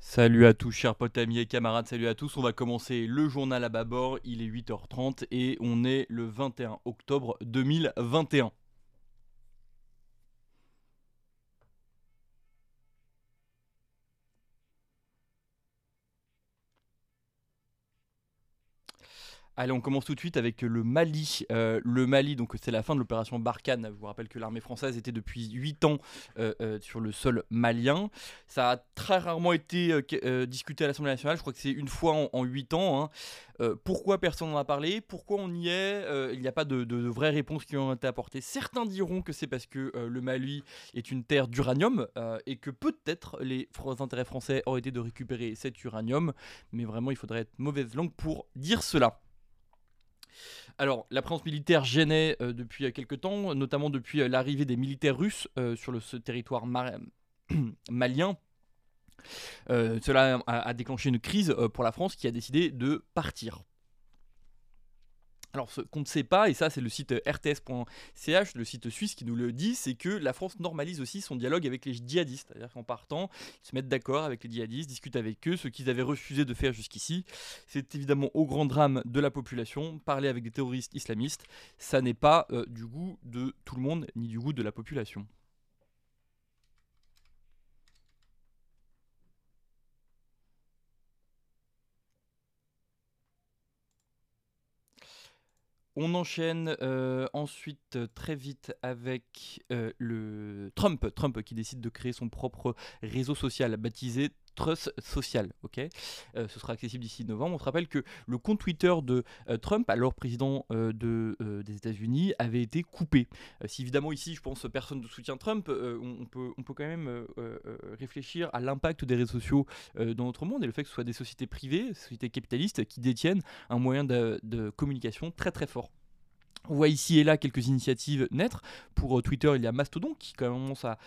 Salut à tous, chers potes, amis et camarades, salut à tous. On va commencer le journal à bâbord. Il est 8h30 et on est le 21 octobre 2021. Allez, on commence tout de suite avec le Mali. Euh, le Mali, donc c'est la fin de l'opération Barkhane. Je vous rappelle que l'armée française était depuis 8 ans euh, euh, sur le sol malien. Ça a très rarement été discuté à l'Assemblée nationale. Je crois que c'est une fois en, 8 ans. Hein. pourquoi personne n'en a parlé? Pourquoi on y est? Il n'y a pas de, de, vraies réponses qui ont été apportées. Certains diront que c'est parce que le Mali est une terre d'uranium et que peut-être les intérêts français auraient été de récupérer cet uranium. Mais vraiment, il faudrait être mauvaise langue pour dire cela. Alors, la présence militaire gênait euh, depuis euh, quelques temps, notamment depuis euh, l'arrivée des militaires russes sur ce territoire malien. cela a, déclenché une crise pour la France qui a décidé de partir. Alors, ce qu'on ne sait pas, et ça c'est le site rts.ch, le site suisse qui nous le dit, c'est que la France normalise aussi son dialogue avec les djihadistes. C'est-à-dire qu'en partant, ils se mettent d'accord avec les djihadistes, discutent avec eux, ce qu'ils avaient refusé de faire jusqu'ici. C'est évidemment au grand drame de la population. Parler avec des terroristes islamistes, ça n'est pas euh, du goût de tout le monde, ni du goût de la population. On enchaîne euh, ensuite euh, très vite avec euh, le Trump, Trump qui décide de créer son propre réseau social baptisé Trust Social. ok? Ce sera accessible d'ici novembre. On se rappelle que le compte Twitter de Trump, alors président de, des États-Unis, avait été coupé. si évidemment ici, je pense, personne ne soutient Trump, on, peut, on peut quand même réfléchir à l'impact des réseaux sociaux dans notre monde et le fait que ce soit des sociétés privées, des sociétés capitalistes, qui détiennent un moyen de communication très très fort. On voit ici et là quelques initiatives naître. Pour euh, Twitter, il y a Mastodon qui commence à,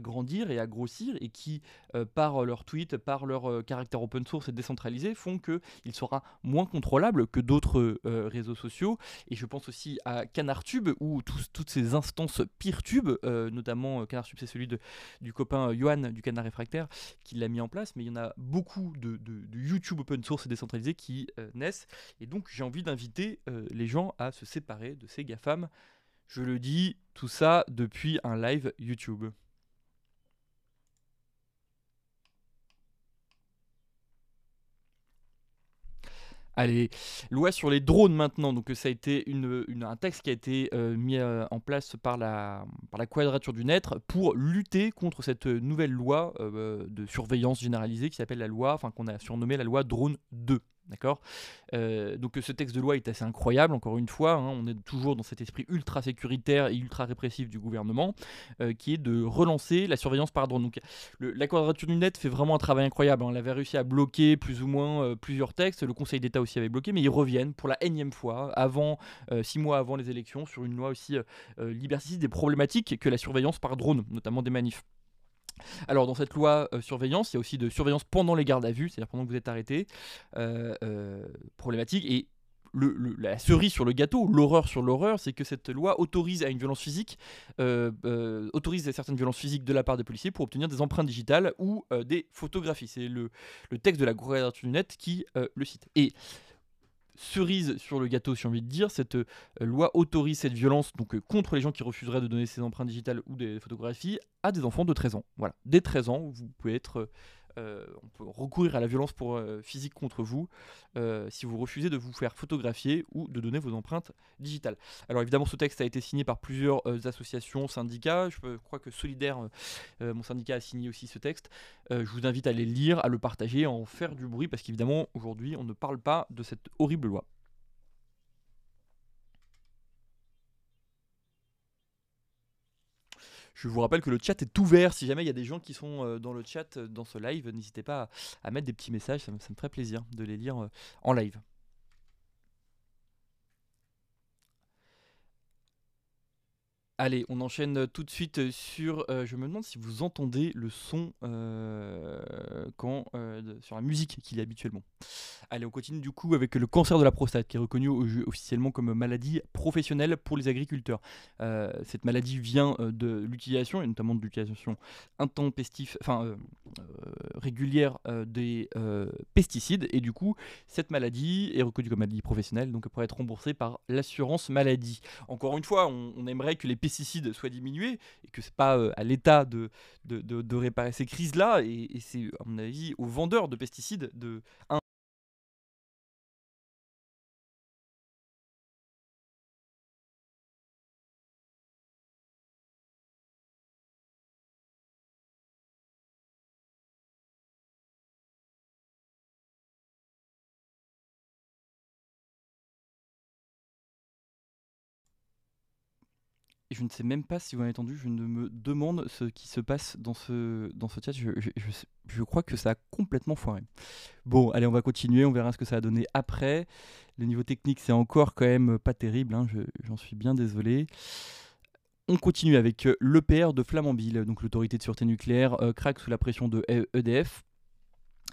grandir et à grossir et qui, euh, par leur tweet, par leur euh, caractère open source et décentralisé, font qu'il sera moins contrôlable que d'autres réseaux sociaux. Et je pense aussi à CanardTube où toutes ces instances PeerTube, notamment CanardTube, c'est celui de, du copain Johan du Canard Réfractaire qui l'a mis en place, mais il y en a beaucoup de, de YouTube open source et décentralisé qui naissent. Et donc j'ai envie d'inviter les gens à se séparer de ces GAFAM. Je le dis, tout ça depuis un live YouTube. Allez, loi sur les drones maintenant. Donc ça a été un texte qui a été euh, mis euh, en place par la, par la Quadrature du Net pour lutter contre cette nouvelle loi euh, de surveillance généralisée qui s'appelle la loi, enfin qu'on a surnommée la loi Drone 2. D'accord? Euh, Donc ce texte de loi est assez incroyable, encore une fois, hein, on est toujours dans cet esprit ultra sécuritaire et ultra répressif du gouvernement, euh, qui est de relancer la surveillance par drone. Donc la quadrature du net fait vraiment un travail incroyable, hein. on avait réussi à bloquer plus ou moins euh, plusieurs textes, le Conseil d'État aussi avait bloqué, mais ils reviennent pour la énième fois, avant, six mois avant les élections, sur une loi aussi liberticide et problématique que la surveillance par drone, notamment des manifs. Alors dans cette loi euh, surveillance, il y a aussi de surveillance pendant les gardes à vue, c'est-à-dire pendant que vous êtes arrêté, euh, euh, problématique. Et la cerise sur le gâteau, l'horreur sur l'horreur, c'est que cette loi autorise à une violence physique, autorise certaines violences physiques de la part des policiers pour obtenir des empreintes digitales ou des photographies. C'est le, texte de la Quadrature du Net qui le cite. Cerise sur le gâteau, si j'ai envie de dire, cette euh, loi autorise cette violence donc euh, contre les gens qui refuseraient de donner ces empreintes digitales ou des photographies à des enfants de 13 ans. Voilà, dès 13 ans, vous pouvez être euh, on peut recourir à la violence euh, physique contre vous euh, si vous refusez de vous faire photographier ou de donner vos empreintes digitales. Alors évidemment ce texte a été signé par plusieurs associations, syndicats, je crois que Solidaire, mon syndicat a signé aussi ce texte. je vous invite à les lire, à le partager, à en faire du bruit parce qu'évidemment aujourd'hui on ne parle pas de cette horrible loi. Je vous rappelle que le chat est ouvert. Si jamais il y a des gens qui sont euh, dans le chat euh, dans ce live, n'hésitez pas à, mettre des petits messages. Ça me, ferait plaisir de les lire euh, en live. Allez, on enchaîne tout de suite sur. euh, je me demande si vous entendez le son euh, quand, euh, sur la musique qu'il y a habituellement. Allez, on continue du coup avec le cancer de la prostate, qui est reconnu officiellement comme maladie professionnelle pour les agriculteurs. Cette maladie vient de l'utilisation, et notamment de l'utilisation intempestive, enfin régulière des pesticides, et du coup, cette maladie est reconnue comme maladie professionnelle, donc elle pourrait être remboursée par l'assurance maladie. Encore une fois, on, on aimerait que les pesticides soient diminués et que c'est pas euh, à l'État de, réparer ces crises-là. Et, et c'est, à mon avis, aux vendeurs de pesticides de. Je ne sais même pas si vous avez entendu, je ne me demande ce qui se passe dans ce, dans ce chat. Je, je- je crois que ça a complètement foiré. Bon, allez, on va continuer, on verra ce que ça a donné après. Le niveau technique, c'est encore quand même pas terrible, hein, je- j'en suis bien désolé. On continue avec euh, l'EPR de Flamanville, donc l'autorité de sûreté nucléaire euh, craque sous la pression de E- EDF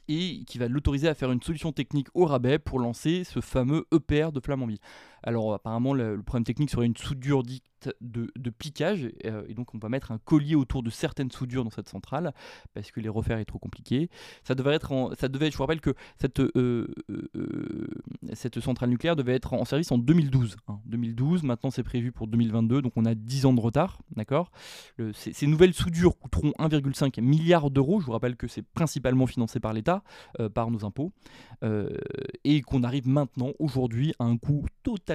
et qui va l'autoriser à faire une solution technique au rabais pour lancer ce fameux EPR de Flamanville. Alors apparemment le, problème technique serait une soudure dite de, de piquage euh, et donc on va mettre un collier autour de certaines soudures dans cette centrale parce que les refaire est trop compliqué. Ça devait être, ça devait, je vous rappelle que cette, euh, euh, cette centrale nucléaire devait être en service en 2012. hein. 2012, maintenant c'est prévu pour 2022, donc on a 10 ans de retard, d'accord? Ces, nouvelles soudures coûteront 1,5 milliard d'euros. Je vous rappelle que c'est principalement financé par l'État, par nos impôts, et qu'on arrive maintenant, aujourd'hui, à un coût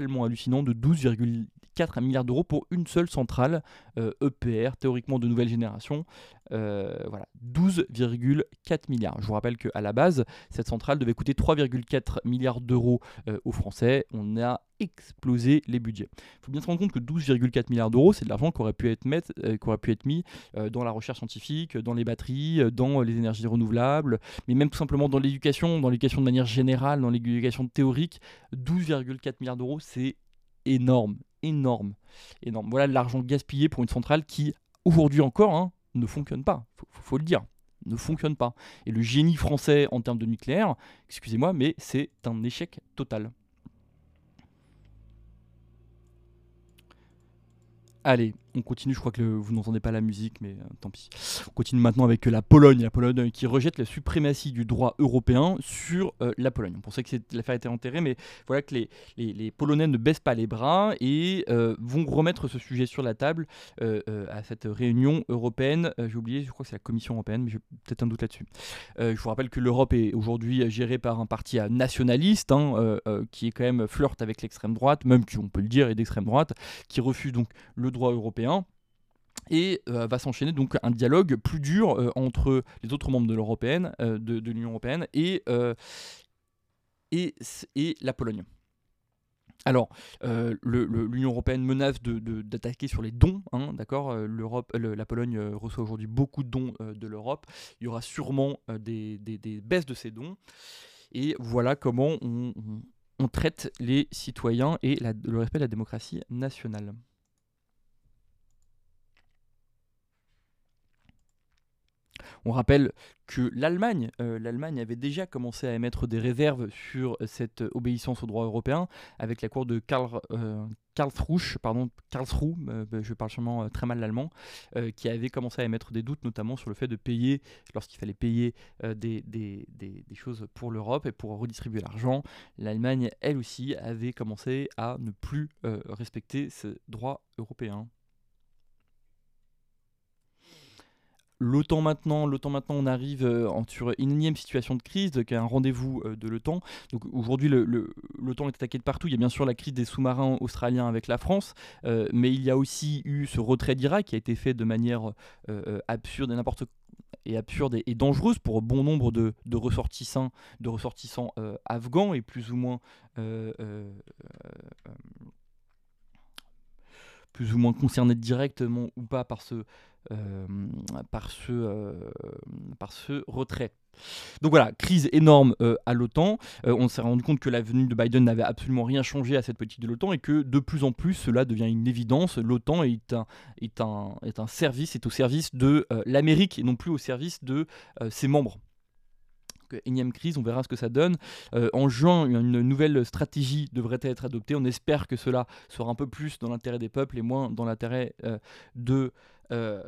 hallucinant de 12,4 milliards d'euros pour une seule centrale euh, EPR, théoriquement de nouvelle génération. Euh, voilà, 12,4 milliards. Je vous rappelle qu'à la base, cette centrale devait coûter 3,4 milliards d'euros euh, aux Français. On a explosé les budgets. Il faut bien se rendre compte que 12,4 milliards d'euros, c'est de l'argent qui aurait pu être, euh, mis euh, dans la recherche scientifique, dans les batteries, euh, dans les énergies renouvelables, mais même tout simplement dans l'éducation, dans l'éducation de manière générale, dans l'éducation théorique. 12,4 milliards d'euros, c'est énorme, énorme, énorme. Voilà l'argent gaspillé pour une centrale qui, aujourd'hui encore, hein, ne fonctionne pas. Faut, faut- faut le dire, ne fonctionne pas. Et le génie français en termes de nucléaire, excusez-moi, mais c'est un échec total. Allez, on continue. Je crois que vous n'entendez pas la musique, mais euh, tant pis. On continue maintenant avec euh, la Pologne. La Pologne euh, qui rejette la suprématie du droit européen sur la Pologne. On pensait que l'affaire était enterrée, mais voilà que les, Polonais ne baissent pas les bras et vont remettre ce sujet sur la table à cette réunion européenne. J'ai oublié, je crois que c'est la Commission européenne, mais j'ai peut-être un doute là-dessus. Je vous rappelle que l'Europe est aujourd'hui gérée par un parti nationaliste hein, qui est quand même flirte avec l'extrême droite, même qui, on peut le dire, est d'extrême droite, qui refuse donc le droit européen. Et euh, va s'enchaîner donc un dialogue plus dur euh, entre les autres membres de euh, de, de l'Union européenne et, euh, et, et la Pologne. Alors, l'Union européenne menace de- de- d'attaquer sur les dons, hein, d'accord L'Europe, le- La Pologne reçoit aujourd'hui beaucoup de dons de l'Europe. Il y aura sûrement des, des- baisses de ces dons. Et voilà comment on, on- traite les citoyens et le respect de la démocratie nationale. On rappelle que l'Allemagne, euh, l'Allemagne avait déjà commencé à émettre des réserves sur cette obéissance au droit européen avec la cour de Karl, euh, Karlsruhe, pardon, euh, bah, je parle sûrement euh, très mal l'allemand, euh, qui avait commencé à émettre des doutes notamment sur le fait de payer, lorsqu'il fallait payer euh, des, des- des- des choses pour l'Europe et pour redistribuer l'argent, l'Allemagne, elle aussi, avait commencé à ne plus euh, respecter ce droit européen. L'OTAN maintenant, maintenant, on arrive euh, en- sur une énième situation de crise, qui est un rendez-vous euh, de l'OTAN. Aujourd'hui, l'OTAN est attaqué de partout. Il y a bien sûr la crise des sous-marins australiens avec la France, euh, mais il y a aussi eu ce retrait d'Irak qui a été fait de manière absurde et n'importe et absurde et, dangereuse pour bon nombre de, ressortissants, afghans et plus ou moins plus ou moins concernés directement ou pas par ce, euh, par ce, euh, par ce retrait. Donc voilà, crise énorme euh, à l'OTAN. On s'est rendu compte que la venue de Biden n'avait absolument rien changé à cette politique de l'OTAN et que de plus en plus cela devient une évidence. L'OTAN est un, est, un, est un service, est au service de l'Amérique et non plus au service de ses membres énième crise, on verra ce que ça donne. en juin, une nouvelle stratégie devrait être adoptée. On espère que cela sera un peu plus dans l'intérêt des peuples et moins dans l'intérêt euh,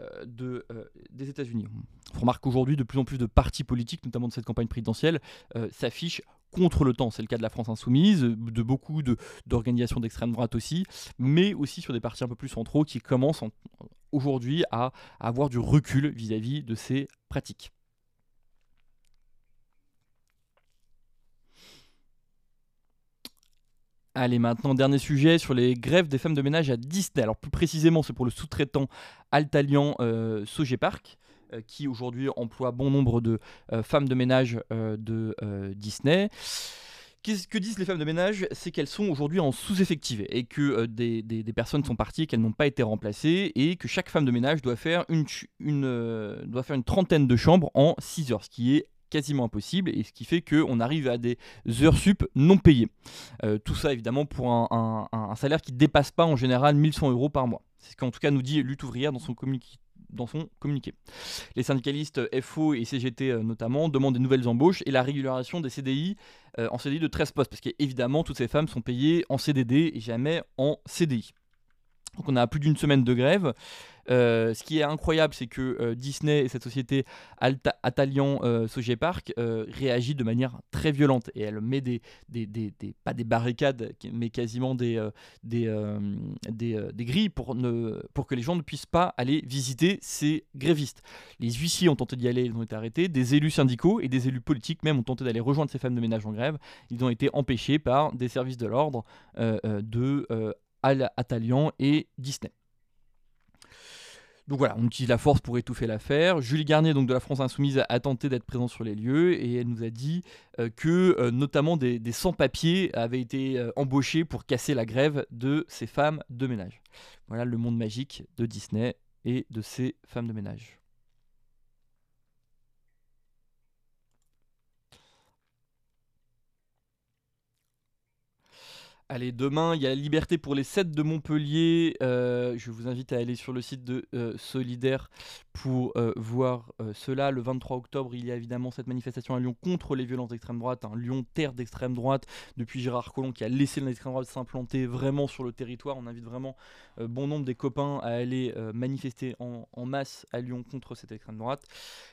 euh, des États-Unis. On remarque qu'aujourd'hui, de plus en plus de partis politiques, notamment de cette campagne présidentielle, euh, s'affichent contre le temps. C'est le cas de la France insoumise, de beaucoup d'organisations d'extrême droite aussi, mais aussi sur des partis un peu plus centraux qui commencent aujourd'hui à, avoir du recul vis à -vis de ces pratiques. Allez, maintenant, dernier sujet sur les grèves des femmes de ménage à Disney. Alors, plus précisément, c'est pour le sous-traitant Altalian euh, Park, euh, qui aujourd'hui emploie bon nombre de euh, femmes de ménage euh, de Disney. Qu'est-ce que disent les femmes de ménage? C'est qu'elles sont aujourd'hui en sous-effectif et que des, personnes sont parties qu'elles n'ont pas été remplacées et que chaque femme de ménage doit faire une, une, doit faire une trentaine de chambres en 6 heures, ce qui est quasiment impossible et ce qui fait qu'on arrive à des heures sup non payées. Euh, tout ça évidemment pour un, salaire qui ne dépasse pas en général 1100 euros par mois. C'est ce qu'en tout cas nous dit Lutte ouvrière dans son communiqué dans son communiqué. Les syndicalistes FO et CGT euh, notamment demandent des nouvelles embauches et la régularisation des CDI euh, en CDI de 13 postes, parce qu'évidemment toutes ces femmes sont payées en CDD et jamais en CDI. Donc on a plus d'une semaine de grève. Euh, ce qui est incroyable, c'est que euh, Disney et cette société Alta Atalian euh, Park euh, réagit de manière très violente et elle met des, pas des barricades, mais quasiment des, des, des, grilles pour, ne, pour que les gens ne puissent pas aller visiter ces grévistes. Les huissiers ont tenté d'y aller, ils ont été arrêtés. Des élus syndicaux et des élus politiques même ont tenté d'aller rejoindre ces femmes de ménage en grève. Ils ont été empêchés par des services de l'ordre de Al Atalian et Disney. Donc voilà, on utilise la force pour étouffer l'affaire. Julie Garnier, donc de la France Insoumise, a tenté d'être présente sur les lieux et elle nous a dit euh, que euh, notamment des, sans-papiers avaient été euh, embauchés pour casser la grève de ces femmes de ménage. Voilà le monde magique de Disney et de ces femmes de ménage. Allez, demain, il y a Liberté pour les 7 de Montpellier. Euh, je vous invite à aller sur le site de euh, Solidaire pour euh, voir cela. Le 23 octobre, il y a évidemment cette manifestation à Lyon contre les violences d'extrême droite. Un Lyon, terre d'extrême droite, depuis Gérard Collomb qui a laissé l'extrême droite s'implanter vraiment sur le territoire. On invite vraiment bon nombre des copains à aller manifester en, masse à Lyon contre cette extrême droite.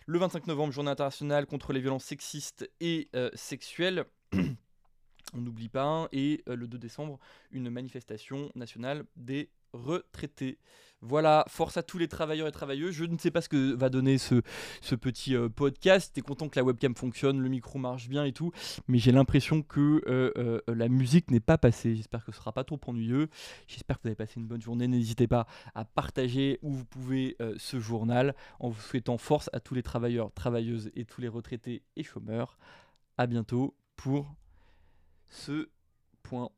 Le 25 novembre, journée internationale contre les violences sexistes et sexuelles. on n'oublie pas, et euh, le 2 décembre, une manifestation nationale des retraités. Voilà, force à tous les travailleurs et travailleuses. Je ne sais pas ce que va donner ce, ce petit euh, podcast. T'es content que la webcam fonctionne, le micro marche bien et tout, mais j'ai l'impression que euh, la musique n'est pas passée. J'espère que ce sera pas trop ennuyeux. J'espère que vous avez passé une bonne journée. N'hésitez pas à partager où vous pouvez ce journal en vous souhaitant force à tous les travailleurs, travailleuses et tous les retraités et chômeurs. À bientôt pour ce point.